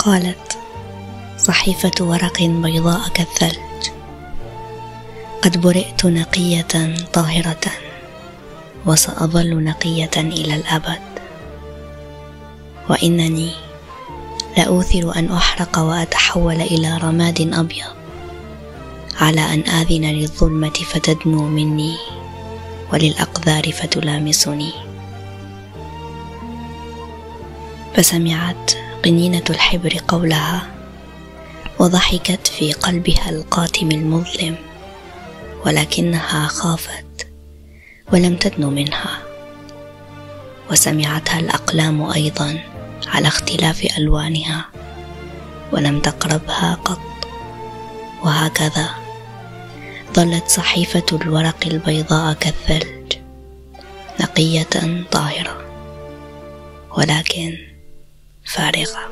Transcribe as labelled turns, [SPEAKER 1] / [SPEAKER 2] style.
[SPEAKER 1] قالت صحيفة ورق بيضاء كالثلج قد برئت نقية طاهرة وسأظل نقية إلى الأبد. وإنني لأوثر أن أحرق وأتحول إلى رماد أبيض على أن آذن للظلمة فتدنو مني وللأقذار فتلامسني. فسمعت قنينة الحبر قولها وضحكت في قلبها القاتم المظلم ولكنها خافت ولم تدن منها. وسمعتها الأقلام أيضا على اختلاف ألوانها ولم تقربها قط. وهكذا ظلت صحيفة الورق البيضاء كالثلج نقية طاهرة. ولكن فارغة